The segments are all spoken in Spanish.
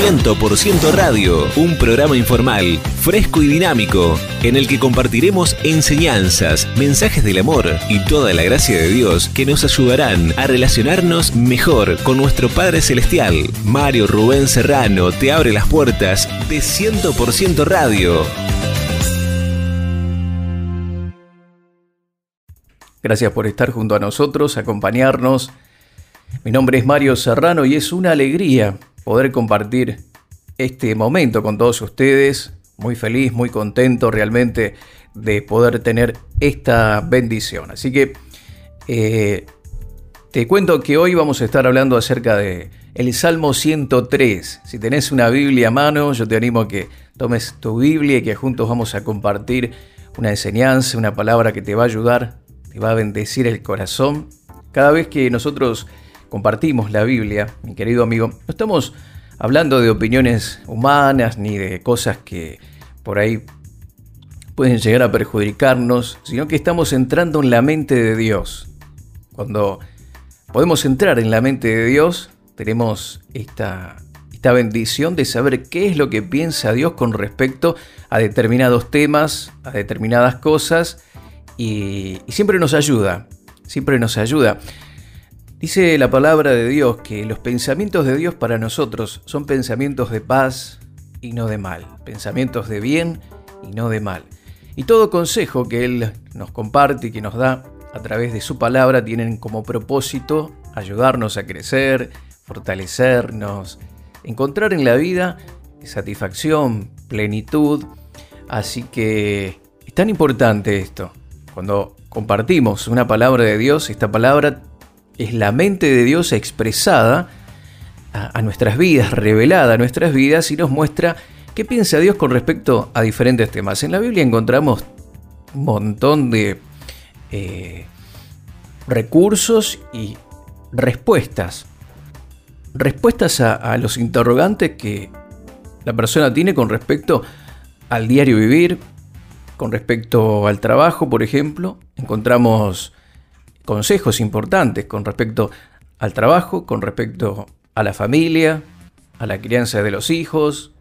100% Radio, un programa informal, fresco y dinámico, en el que compartiremos enseñanzas, mensajes del amor y toda la gracia de Dios que nos ayudarán a relacionarnos mejor con nuestro Padre Celestial. Mario Rubén Serrano te abre las puertas de 100% Radio. Gracias por estar junto a nosotros, acompañarnos. Mi nombre es Mario Serrano y es una alegría poder compartir este momento con todos ustedes. Muy feliz, muy contento realmente de poder tener esta bendición. Así que eh, te cuento que hoy vamos a estar hablando acerca de el Salmo 103. Si tenés una Biblia a mano, yo te animo a que tomes tu Biblia y que juntos vamos a compartir una enseñanza, una palabra que te va a ayudar, te va a bendecir el corazón. Cada vez que nosotros compartimos la Biblia, mi querido amigo, no estamos hablando de opiniones humanas ni de cosas que por ahí pueden llegar a perjudicarnos, sino que estamos entrando en la mente de Dios. Cuando podemos entrar en la mente de Dios, tenemos esta, esta bendición de saber qué es lo que piensa Dios con respecto a determinados temas, a determinadas cosas, y, y siempre nos ayuda, siempre nos ayuda. Dice la palabra de Dios que los pensamientos de Dios para nosotros son pensamientos de paz y no de mal, pensamientos de bien y no de mal. Y todo consejo que Él nos comparte y que nos da a través de su palabra tienen como propósito ayudarnos a crecer, fortalecernos, encontrar en la vida satisfacción, plenitud. Así que es tan importante esto. Cuando compartimos una palabra de Dios, esta palabra es la mente de Dios expresada a, nuestras vidas, revelada a nuestras vidas y nos muestra qué piensa Dios con respecto a diferentes temas. En la Biblia encontramos un montón de eh, recursos y respuestas. Respuestas a, los interrogantes que la persona tiene con respecto al diario vivir, con respecto al trabajo, por ejemplo. Encontramos consejos importantes con respecto al trabajo, con respecto a la familia, a la crianza de los hijos,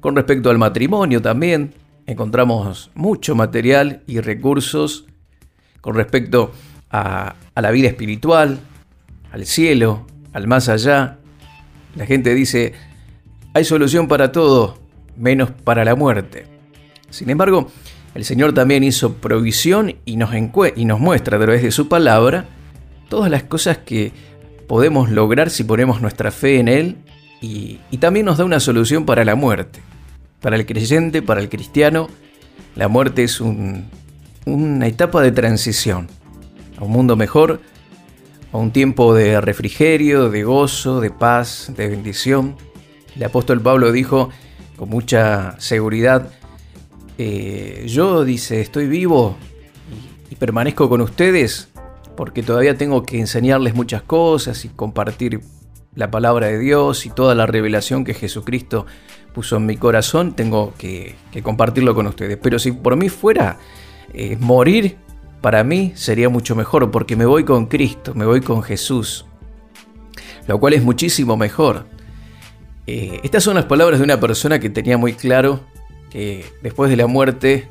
con respecto al matrimonio también. Encontramos mucho material y recursos con respecto a, la vida espiritual, al cielo, al más allá. La gente dice, hay solución para todo, menos para la muerte. Sin embargo, el Señor también hizo provisión y nos, muestra a través de su palabra todas las cosas que podemos lograr si ponemos nuestra fe en Él y, también nos da una solución para la muerte. Para el creyente, para el cristiano, la muerte es una etapa de transición a un mundo mejor, a un tiempo de refrigerio, de gozo, de paz, de bendición. El apóstol Pablo dijo con mucha seguridad, eh, yo, dice, estoy vivo y, permanezco con ustedes porque todavía tengo que enseñarles muchas cosas y compartir la palabra de Dios y toda la revelación que Jesucristo puso en mi corazón, tengo que, compartirlo con ustedes. Pero si por mí fuera eh, morir, para mí sería mucho mejor porque me voy con Cristo, me voy con Jesús, lo cual es muchísimo mejor. Eh, estas son las palabras de una persona que tenía muy claro que después de la muerte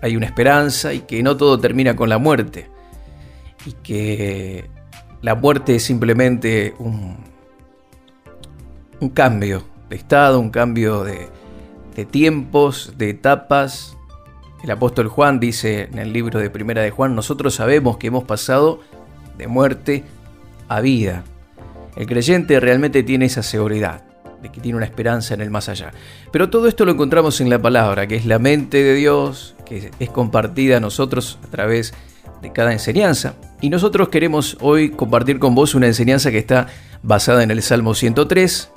hay una esperanza y que no todo termina con la muerte. Y que la muerte es simplemente un, un cambio de estado, un cambio de, de tiempos, de etapas. El apóstol Juan dice en el libro de Primera de Juan, nosotros sabemos que hemos pasado de muerte a vida. El creyente realmente tiene esa seguridad de que tiene una esperanza en el más allá. Pero todo esto lo encontramos en la palabra, que es la mente de Dios, que es compartida a nosotros a través de cada enseñanza. Y nosotros queremos hoy compartir con vos una enseñanza que está basada en el Salmo 103,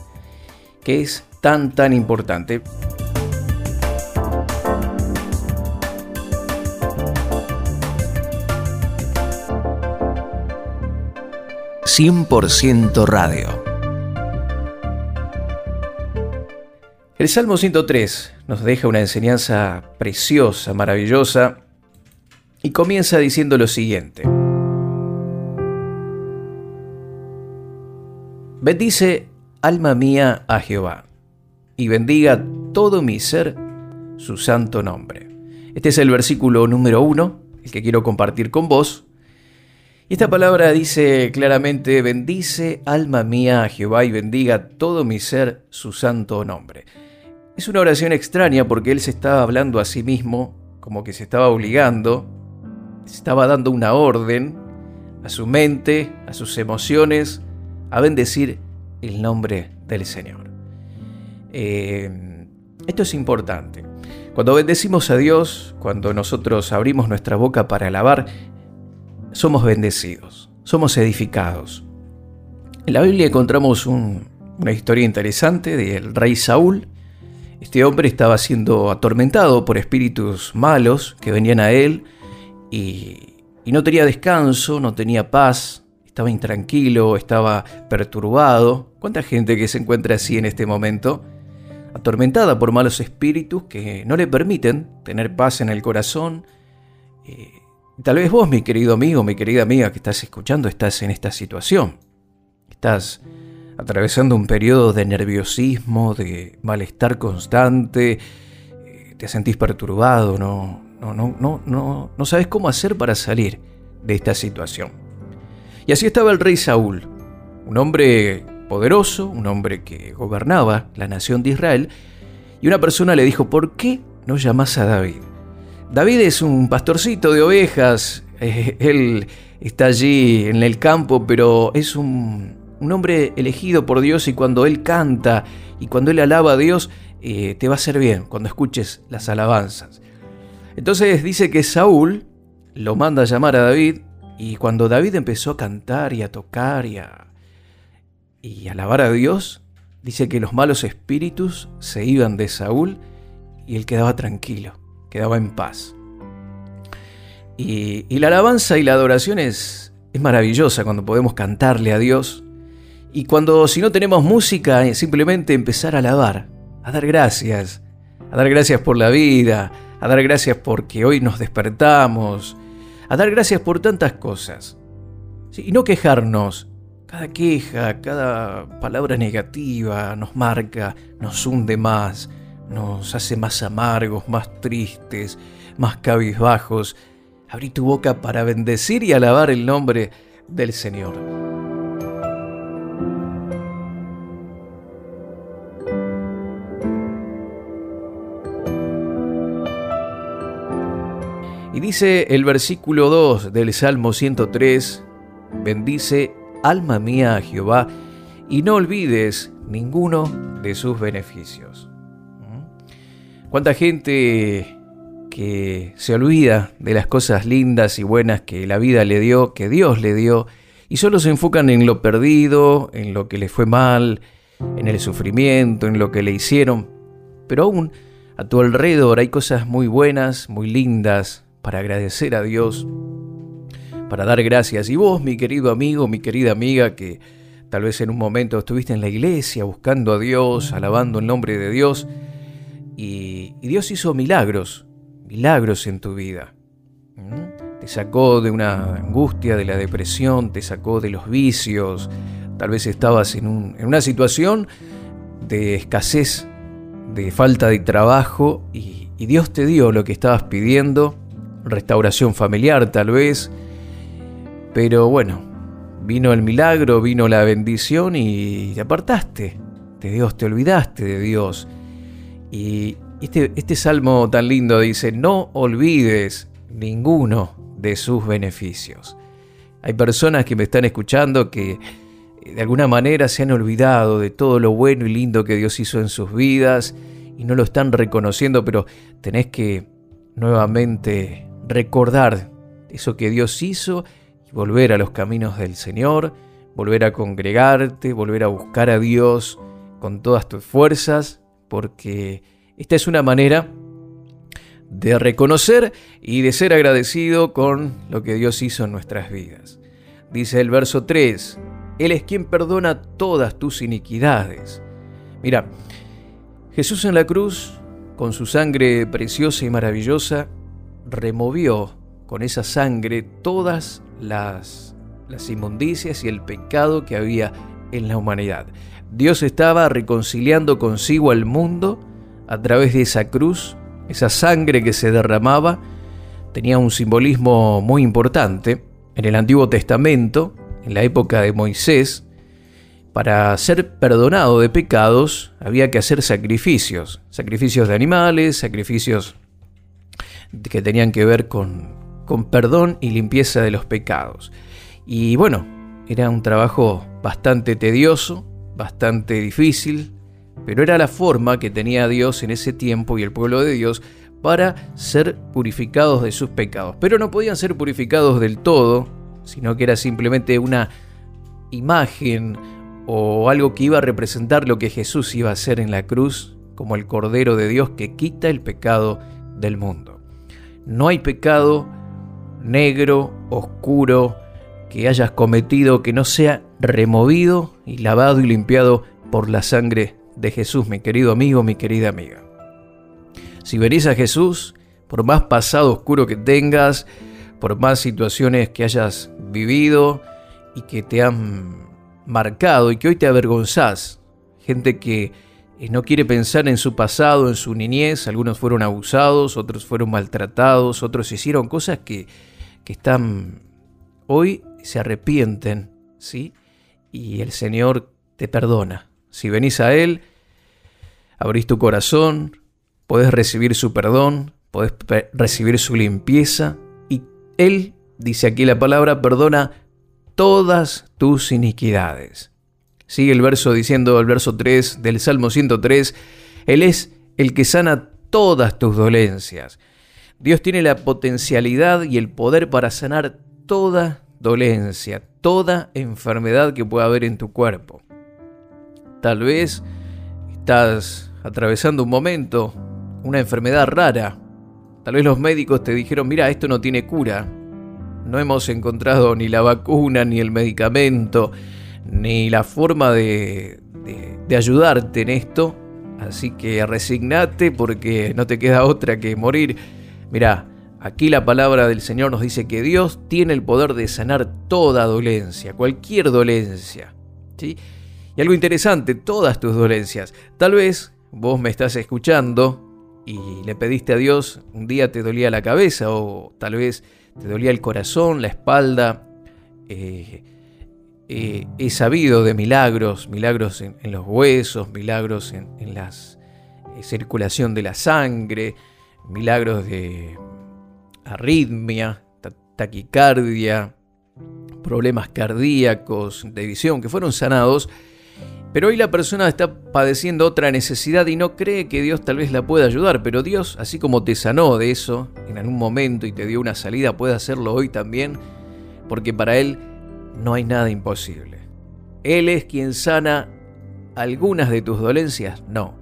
que es tan, tan importante. ...100% Radio El Salmo 103 nos deja una enseñanza preciosa, maravillosa, y comienza diciendo lo siguiente. Bendice alma mía, a Jehová, y bendiga todo mi ser su santo nombre. Este es el versículo número uno, el que quiero compartir con vos. Y esta palabra dice claramente, bendice alma mía a Jehová y bendiga todo mi ser su santo nombre. Es una oración extraña porque él se estaba hablando a sí mismo, como que se estaba obligando, se estaba dando una orden a su mente, a sus emociones, a bendecir el nombre del Señor. Eh, esto es importante. Cuando bendecimos a Dios, cuando nosotros abrimos nuestra boca para alabar, somos bendecidos, somos edificados. En la Biblia encontramos una historia interesante del rey Saúl. Este hombre estaba siendo atormentado por espíritus malos que venían a él y, no tenía descanso, no tenía paz, estaba intranquilo, estaba perturbado. ¿Cuánta gente que se encuentra así en este momento? atormentada por malos espíritus que no le permiten tener paz en el corazón. Eh, tal vez vos, mi querido amigo, mi querida amiga que estás escuchando, estás en esta situación. Estás atravesando un periodo de nerviosismo, de malestar constante, eh, te sentís perturbado, no, no, no, no, no, no sabes cómo hacer para salir de esta situación. Y así estaba el rey Saúl, un hombre poderoso, un hombre que gobernaba la nación de Israel, y una persona le dijo, ¿por qué no llamas a David? David es un pastorcito de ovejas, él está allí en el campo, pero es un, hombre elegido por Dios y cuando él canta y cuando él alaba a Dios, eh, te va a hacer bien cuando escuches las alabanzas. Entonces dice que Saúl lo manda a llamar a David y cuando David empezó a cantar y a tocar y a, y alabar a Dios, dice que los malos espíritus se iban de Saúl y él quedaba tranquilo, quedaba en paz. Y, la alabanza y la adoración es, es maravillosa cuando podemos cantarle a Dios y cuando si no tenemos música, eh, simplemente empezar a alabar, a dar gracias, a dar gracias por la vida, a dar gracias porque hoy nos despertamos, a dar gracias por tantas cosas. y no quejarnos, cada queja, cada palabra negativa nos marca, nos hunde más, nos hace más amargos, más tristes, más cabizbajos. Abrí tu boca para bendecir y alabar el nombre del Señor. Dice el versículo 2 del Salmo 103, bendice alma mía a Jehová, y no olvides ninguno de sus beneficios. ¿Mm? ¿Cuánta gente que se olvida de las cosas lindas y buenas que la vida le dio, que Dios le dio, y solo se enfocan en lo perdido, en lo que le fue mal, en el sufrimiento, en lo que le hicieron? Pero aún a tu alrededor hay cosas muy buenas, muy lindas, para agradecer a Dios, para dar gracias. Y vos, mi querido amigo, mi querida amiga, que tal vez en un momento estuviste en la iglesia buscando a Dios, alabando el nombre de Dios, y, Dios hizo milagros, milagros en tu vida. ¿Mm? Te sacó de una angustia, de la depresión, te sacó de los vicios, tal vez estabas en, una situación de escasez, de falta de trabajo, y Dios te dio lo que estabas pidiendo, restauración familiar tal vez, pero bueno, vino el milagro, vino la bendición y te apartaste de Dios, te olvidaste de Dios. Y este, este salmo tan lindo dice, no olvides ninguno de sus beneficios. Hay personas que me están escuchando que eh, de alguna manera se han olvidado de todo lo bueno y lindo que Dios hizo en sus vidas y no lo están reconociendo, pero tenés que nuevamente recordar eso que Dios hizo volver a los caminos del Señor, volver a congregarte, volver a buscar a Dios con todas tus fuerzas, porque esta es una manera de reconocer y de ser agradecido con lo que Dios hizo en nuestras vidas. Dice el verso 3, Él es quien perdona todas tus iniquidades. Mira, Jesús en la cruz, con su sangre preciosa y maravillosa, removió con esa sangre todas las, las inmundicias y el pecado que había en la humanidad. Dios estaba reconciliando consigo al mundo a través de esa cruz, esa sangre que se derramaba, tenía un simbolismo muy importante. En el Antiguo Testamento, en la época de Moisés, para ser perdonado de pecados había que hacer sacrificios, sacrificios de animales, sacrificios que tenían que ver con, con perdón y limpieza de los pecados. Y bueno, era un trabajo bastante tedioso, bastante difícil, pero era la forma que tenía Dios en ese tiempo y el pueblo de Dios para ser purificados de sus pecados. Pero no podían ser purificados del todo, sino que era simplemente una imagen o algo que iba a representar lo que Jesús iba a hacer en la cruz como el Cordero de Dios que quita el pecado del mundo. No hay pecado negro, oscuro, que hayas cometido que no sea removido y lavado y limpiado por la sangre de Jesús, mi querido amigo, mi querida amiga. Si venís a Jesús, por más pasado oscuro que tengas, por más situaciones que hayas vivido y que te han marcado y que hoy te avergonzás, gente que no quiere pensar en su pasado, en su niñez, algunos fueron abusados, otros fueron maltratados, otros hicieron cosas que, que están hoy se arrepienten, ¿sí? Y el Señor te perdona. Si venís a Él, abrís tu corazón, podés recibir su perdón, podés recibir su limpieza y Él, dice aquí la palabra, perdona todas tus iniquidades. Sigue el verso diciendo, el verso 3 del Salmo 103, Él es el que sana todas tus dolencias. Dios tiene la potencialidad y el poder para sanar toda dolencia, toda enfermedad que pueda haber en tu cuerpo. Tal vez estás atravesando un momento, una enfermedad rara. Tal vez los médicos te dijeron, mira, esto no tiene cura. No hemos encontrado ni la vacuna, ni el medicamento, ni la forma de, de, ayudarte en esto. Así que resignate porque no te queda otra que morir. Mira, Aquí la palabra del Señor nos dice que Dios tiene el poder de sanar toda dolencia, cualquier dolencia. ¿sí? Y algo interesante, todas tus dolencias. Tal vez vos me estás escuchando y le pediste a Dios, un día te dolía la cabeza o tal vez te dolía el corazón, la espalda. Eh, eh, he sabido de milagros, milagros en, los huesos, milagros en, la eh, circulación de la sangre, milagros de arritmia, taquicardia, problemas cardíacos, de visión, que fueron sanados, pero hoy la persona está padeciendo otra necesidad y no cree que Dios tal vez la pueda ayudar, pero Dios, así como te sanó de eso en algún momento y te dio una salida, puede hacerlo hoy también, porque para Él no hay nada imposible. Él es quien sana algunas de tus dolencias, no,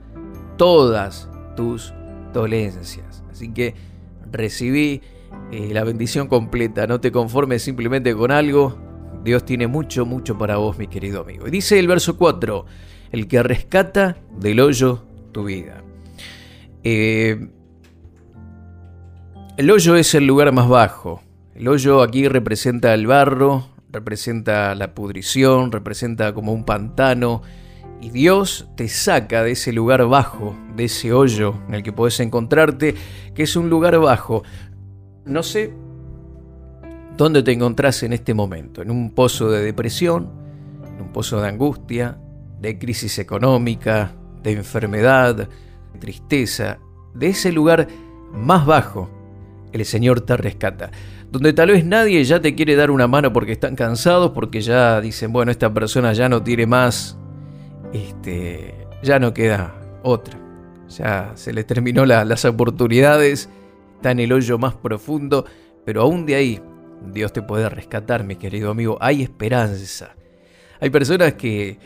todas tus dolencias. Así que recibí eh, la bendición completa. No te conformes simplemente con algo. Dios tiene mucho, mucho para vos, mi querido amigo. Y dice el verso 4, el que rescata del hoyo tu vida. Eh, el hoyo es el lugar más bajo. El hoyo aquí representa el barro, representa la pudrición, representa como un pantano. Y Dios te saca de ese lugar bajo, de ese hoyo en el que puedes encontrarte, que es un lugar bajo, no sé dónde te encontrás en este momento, en un pozo de depresión, en un pozo de angustia, de crisis económica, de enfermedad, de tristeza. De ese lugar más bajo, el Señor te rescata. Donde tal vez nadie ya te quiere dar una mano porque están cansados, porque ya dicen, bueno, esta persona ya no tiene más, este, ya no queda otra. Ya se le terminó las oportunidades está en el hoyo más profundo, pero aún de ahí Dios te puede rescatar, mi querido amigo. Hay esperanza. Hay personas que,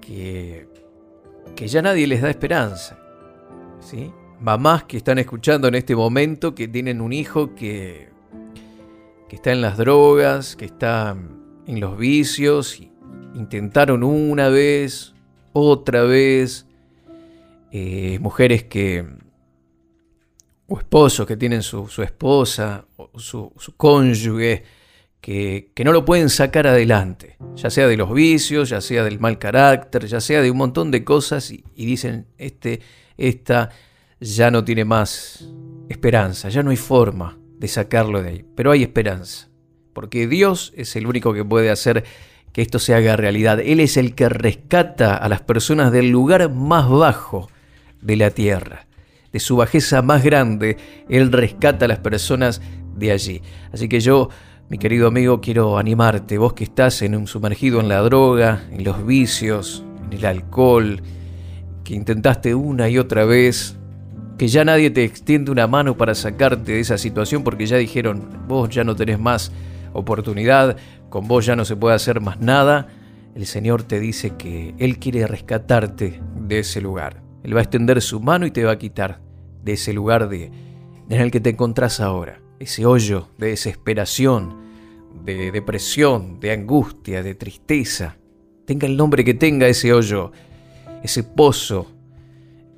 que, que ya nadie les da esperanza. ¿sí? Mamás que están escuchando en este momento, que tienen un hijo que, que está en las drogas, que está en los vicios, intentaron una vez, otra vez, eh, mujeres que, o esposos que tienen su, esposa o su, cónyuge que, no lo pueden sacar adelante, ya sea de los vicios, ya sea del mal carácter, ya sea de un montón de cosas y, y dicen, este, esta ya no tiene más esperanza, ya no hay forma de sacarlo de ahí, pero hay esperanza, porque Dios es el único que puede hacer que esto se haga realidad. Él es el que rescata a las personas del lugar más bajo de la tierra, de su bajeza más grande, Él rescata a las personas de allí. Así que yo, mi querido amigo, quiero animarte, vos que estás en un sumergido en la droga, en los vicios, en el alcohol, que intentaste una y otra vez, que ya nadie te extiende una mano para sacarte de esa situación porque ya dijeron, vos ya no tenés más oportunidad, con vos ya no se puede hacer más nada, el Señor te dice que Él quiere rescatarte de ese lugar. Él va a extender su mano y te va a quitar de ese lugar de, en el que te encontrás ahora, ese hoyo de desesperación, de depresión, de angustia, de tristeza. Tenga el nombre que tenga ese hoyo, ese pozo,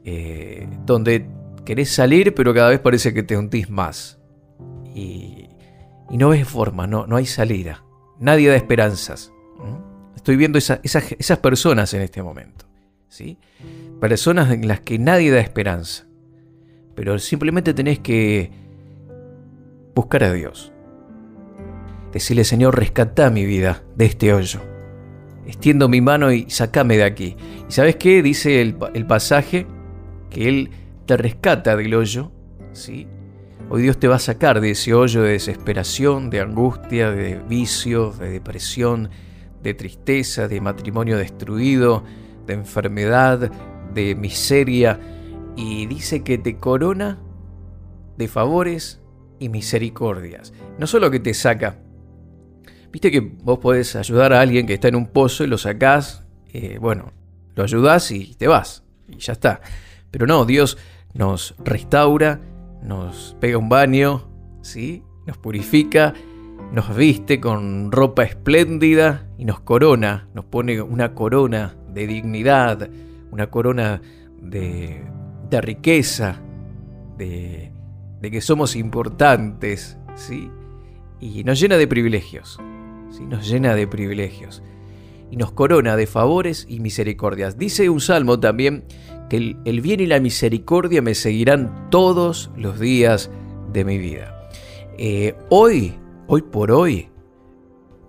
eh, donde querés salir pero cada vez parece que te hundís más. Y, no ves forma, no, no hay salida. Nadie da esperanzas. Estoy viendo esas personas en este momento. ¿sí? Personas en las que nadie da esperanza. Pero simplemente tenés que buscar a Dios. Decirle, Señor, rescata mi vida de este hoyo. Extiendo mi mano y sacame de aquí. ¿Y sabes qué? Dice el, el pasaje que Él te rescata del hoyo. ¿sí? Hoy Dios te va a sacar de ese hoyo de desesperación, de angustia, de vicio, de depresión, de tristeza, de matrimonio destruido, de enfermedad, de miseria, y dice que te corona de favores y misericordias. No solo que te saca, viste que vos podés ayudar a alguien que está en un pozo y lo sacás, eh, bueno, lo ayudás y te vas, y ya está. Pero no, Dios nos restaura, nos pega un baño, ¿sí? nos purifica, nos viste con ropa espléndida y nos corona, nos pone una corona de dignidad, una corona de, de riqueza, de, de, que somos importantes, ¿sí? Y nos llena de privilegios, ¿sí? Nos llena de privilegios. Y nos corona de favores y misericordias. Dice un salmo también que el, bien y la misericordia me seguirán todos los días de mi vida. Eh, hoy, hoy por hoy,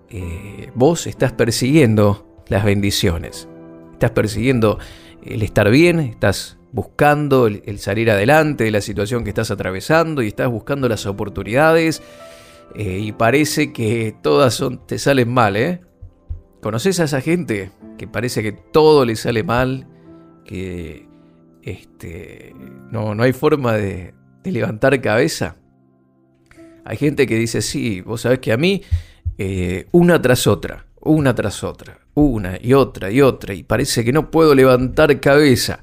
eh, vos estás persiguiendo las bendiciones, estás persiguiendo el estar bien, estás buscando el, salir adelante de la situación que estás atravesando y estás buscando las oportunidades eh, y parece que todas te salen mal, ¿eh? ¿Conoces a esa gente que parece que todo le sale mal, que este, no, no hay forma de, levantar cabeza. Hay gente que dice, sí, vos sabés que a mí, eh, una tras otra, una tras otra, una y otra y otra, y parece que no puedo levantar cabeza.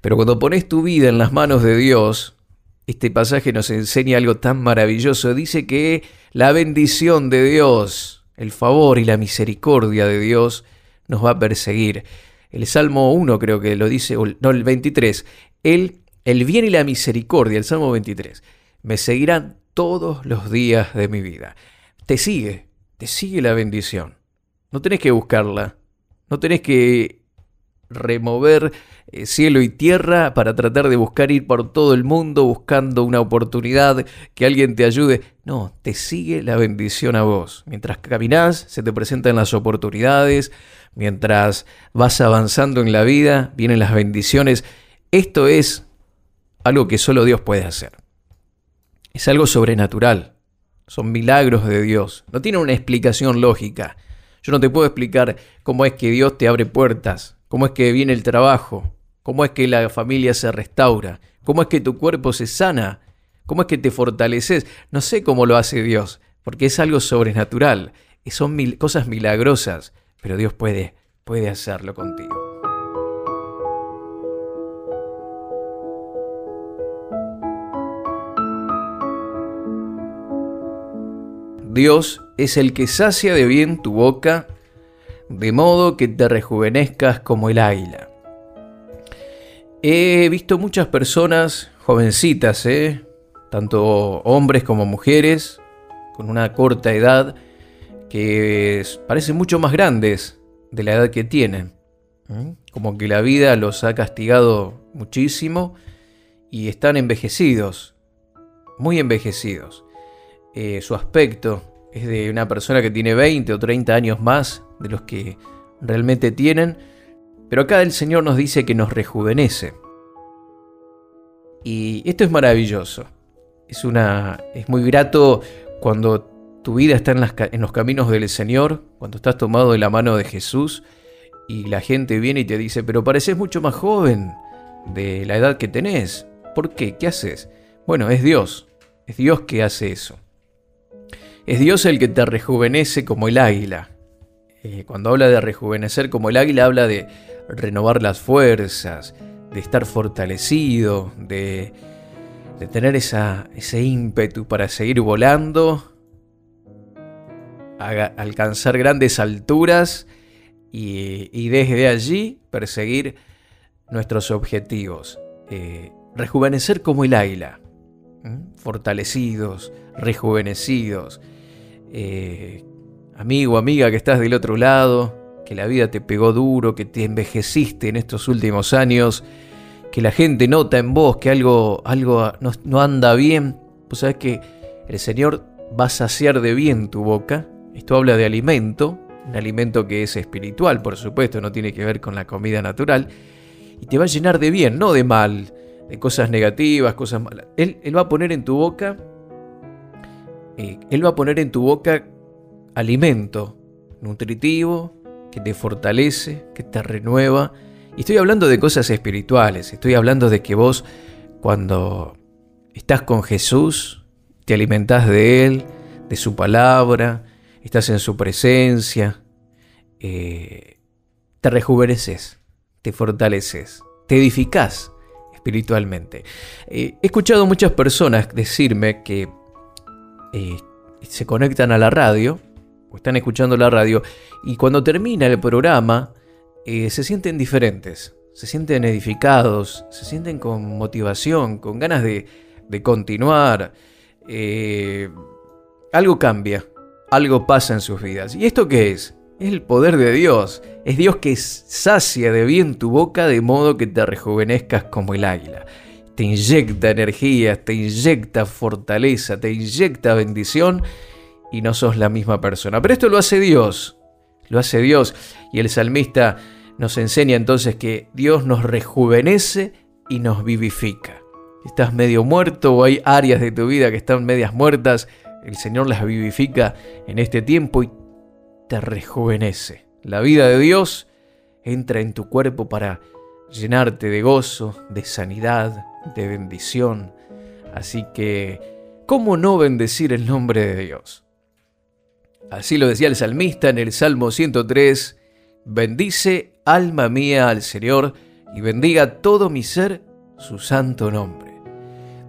Pero cuando pones tu vida en las manos de Dios, este pasaje nos enseña algo tan maravilloso. Dice que la bendición de Dios, el favor y la misericordia de Dios nos va a perseguir el Salmo 1 creo que lo dice, no, el 23, el, el bien y la misericordia, el Salmo 23, me seguirán todos los días de mi vida. Te sigue, te sigue la bendición. No tenés que buscarla, no tenés que remover eh, cielo y tierra para tratar de buscar ir por todo el mundo buscando una oportunidad, que alguien te ayude. No, te sigue la bendición a vos. Mientras caminás, se te presentan las oportunidades, mientras vas avanzando en la vida, vienen las bendiciones. Esto es algo que solo Dios puede hacer. Es algo sobrenatural. Son milagros de Dios. No tiene una explicación lógica. Yo no te puedo explicar cómo es que Dios te abre puertas, cómo es que viene el trabajo, cómo es que la familia se restaura, cómo es que tu cuerpo se sana, cómo es que te fortaleces. No sé cómo lo hace Dios, porque es algo sobrenatural. Son mil, cosas milagrosas pero Dios puede, puede hacerlo contigo. Dios es el que sacia de bien tu boca, de modo que te rejuvenezcas como el águila. He visto muchas personas jovencitas, ¿eh? tanto hombres como mujeres, con una corta edad, que parecen mucho más grandes de la edad que tienen. Como que la vida los ha castigado muchísimo y están envejecidos, muy envejecidos. Eh, su aspecto es de una persona que tiene 20 o 30 años más de los que realmente tienen, pero acá el Señor nos dice que nos rejuvenece. Y esto es maravilloso. Es, una, es muy grato cuando tu vida está en, en los caminos del Señor, cuando estás tomado de la mano de Jesús y la gente viene y te dice, pero pareces mucho más joven de la edad que tenés. ¿Por qué? ¿Qué haces? Bueno, es Dios. Es Dios que hace eso. Es Dios el que te rejuvenece como el águila. Eh, cuando habla de rejuvenecer como el águila, habla de renovar las fuerzas, de estar fortalecido, de, tener ese ímpetu para seguir volando, alcanzar grandes alturas y, desde allí perseguir nuestros objetivos. Eh, rejuvenecer como el águila, fortalecidos, rejuvenecidos. Eh, amigo, amiga que estás del otro lado, que la vida te pegó duro, que te envejeciste en estos últimos años, que la gente nota en vos que algo, algo no, anda bien, pues sabes que el Señor va a saciar de bien tu boca. Esto habla de alimento, un alimento que es espiritual, por supuesto, no tiene que ver con la comida natural, y te va a llenar de bien, no de mal, de cosas negativas, cosas malas. Él, va a poner en tu boca, eh, Él va a poner en tu boca alimento nutritivo, que te fortalece, que te renueva. Y estoy hablando de cosas espirituales, estoy hablando de que vos cuando estás con Jesús, te alimentás de Él, de su palabra, estás en su presencia, eh, te rejuveneces, te fortaleces, te edificás espiritualmente. Eh, he escuchado muchas personas decirme que eh, se conectan a la radio, están escuchando la radio, y cuando termina el programa se sienten diferentes, se sienten edificados, se sienten con motivación, con ganas de, de continuar. algo cambia, algo pasa en sus vidas. ¿Y esto qué es? Es el poder de Dios. Es Dios que sacia de bien tu boca de modo que te rejuvenezcas como el águila. Te inyecta energía, te inyecta fortaleza, te inyecta bendición y no sos la misma persona. Pero esto lo hace Dios. Lo hace Dios. Y el salmista nos enseña entonces que Dios nos rejuvenece y nos vivifica. estás medio muerto o hay áreas de tu vida que están medias muertas, el Señor las vivifica en este tiempo y te rejuvenece. La vida de Dios entra en tu cuerpo para llenarte de gozo, de sanidad, de bendición. Así que, ¿cómo no bendecir el nombre de Dios? Así lo decía el salmista en el Salmo 103, bendice alma mía al Señor y bendiga todo mi ser su santo nombre.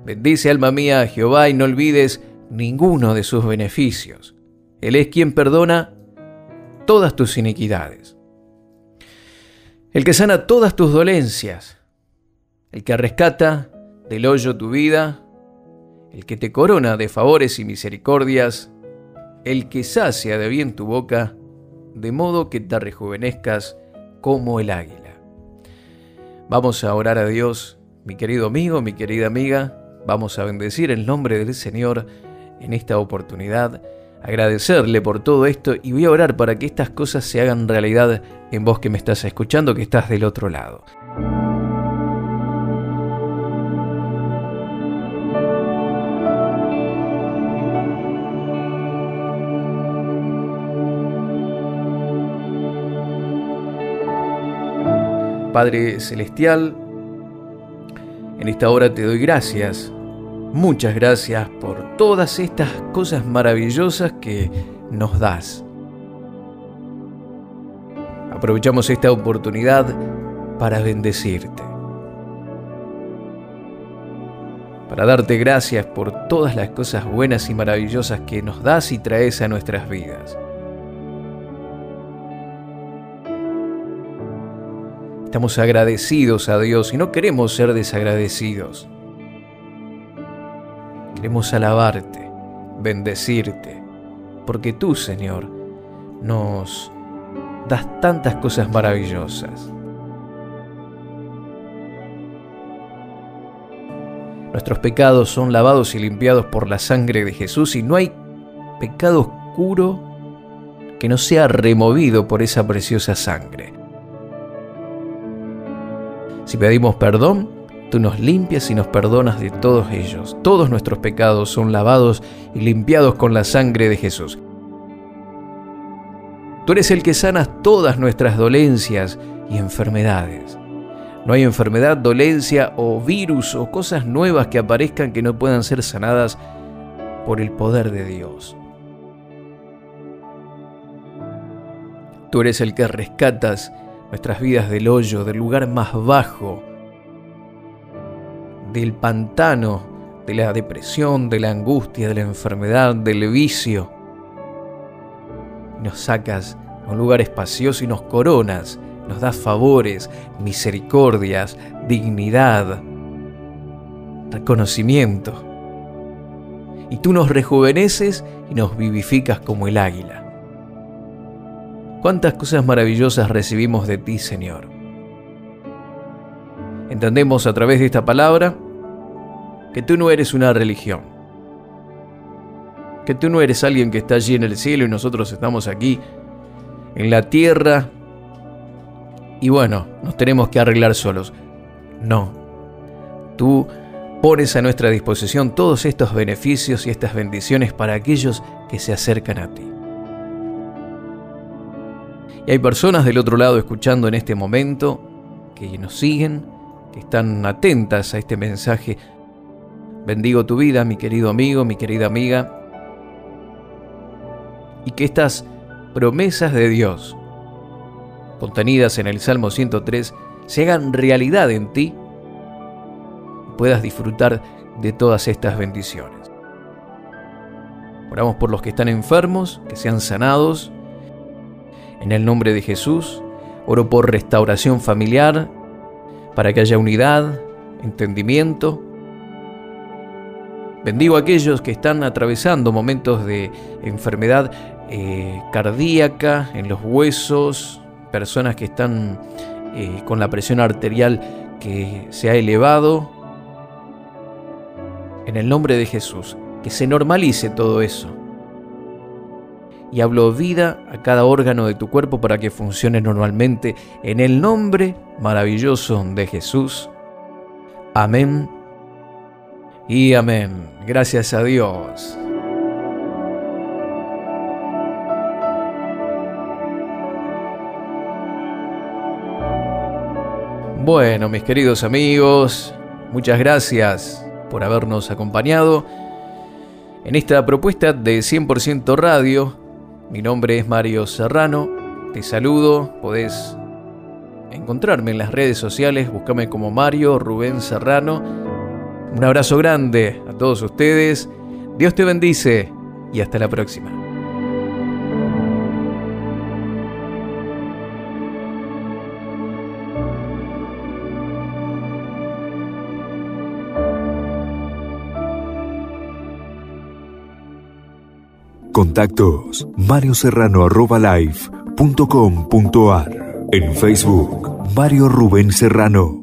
Bendice alma mía a Jehová y no olvides ninguno de sus beneficios. Él es quien perdona todas tus iniquidades. El que sana todas tus dolencias. El que rescata del hoyo tu vida. El que te corona de favores y misericordias. El que sacia de bien tu boca, de modo que te rejuvenezcas como el águila. Vamos a orar a Dios, mi querido amigo, mi querida amiga. Vamos a bendecir el nombre del Señor en esta oportunidad, agradecerle por todo esto y voy a orar para que estas cosas se hagan realidad en vos que me estás escuchando, que estás del otro lado. Padre Celestial, en esta hora te doy gracias Muchas gracias por todas estas cosas maravillosas que nos das. Aprovechamos esta oportunidad para bendecirte. Para darte gracias por todas las cosas buenas y maravillosas que nos das y traes a nuestras vidas. Estamos agradecidos a Dios y no queremos ser desagradecidos. Queremos alabarte, bendecirte, porque tú, Señor, nos das tantas cosas maravillosas. Nuestros pecados son lavados y limpiados por la sangre de Jesús y no hay pecado oscuro que no sea removido por esa preciosa sangre. Si pedimos perdón, tú nos limpias y nos perdonas de todos ellos. Todos nuestros pecados son lavados y limpiados con la sangre de Jesús. Tú eres el que sanas todas nuestras dolencias y enfermedades. No hay enfermedad, dolencia o virus o cosas nuevas que aparezcan que no puedan ser sanadas por el poder de Dios. Tú eres el que rescatas nuestras vidas del hoyo, del lugar más bajo, del pantano, de la depresión, de la angustia, de la enfermedad, del vicio. Nos sacas a un lugar espacioso y nos coronas nos das favores, misericordias, dignidad, reconocimiento. Y tú nos rejuveneces y nos vivificas como el águila. Cuántas cosas maravillosas recibimos de ti, Señor. Entendemos a través de esta palabra que tú no eres una religión, que tú no eres alguien que está allí en el cielo y nosotros estamos aquí en la tierra y bueno, nos tenemos que arreglar solos. No. Tú pones a nuestra disposición todos estos beneficios y estas bendiciones para aquellos que se acercan a ti. Y hay personas del otro lado escuchando en este momento que nos siguen, que están atentas a este mensaje. Bendigo tu vida, mi querido amigo, mi querida amiga. Y que estas promesas de Dios contenidas en el Salmo 103 se hagan realidad en ti y puedas disfrutar de todas estas bendiciones. Oramos por los que están enfermos, que sean sanados. En el nombre de Jesús, oro por restauración familiar, para que haya unidad, entendimiento. Bendigo a aquellos que están atravesando momentos de enfermedad eh, cardíaca en los huesos, personas que están eh, con la presión arterial que se ha elevado. En el nombre de Jesús, que se normalice todo eso. Y hablo vida a cada órgano de tu cuerpo para que funcione normalmente en el nombre maravilloso de Jesús. Amén y amén. Gracias a Dios. Bueno, mis queridos amigos, muchas gracias por habernos acompañado en esta propuesta de 100% Radio. Mi nombre es Mario Serrano, te saludo, podés encontrarme en las redes sociales, búscame como Mario Rubén Serrano. Un abrazo grande a todos ustedes, Dios te bendice y hasta la próxima. Contactos Mario Serrano En Facebook Mario Rubén Serrano.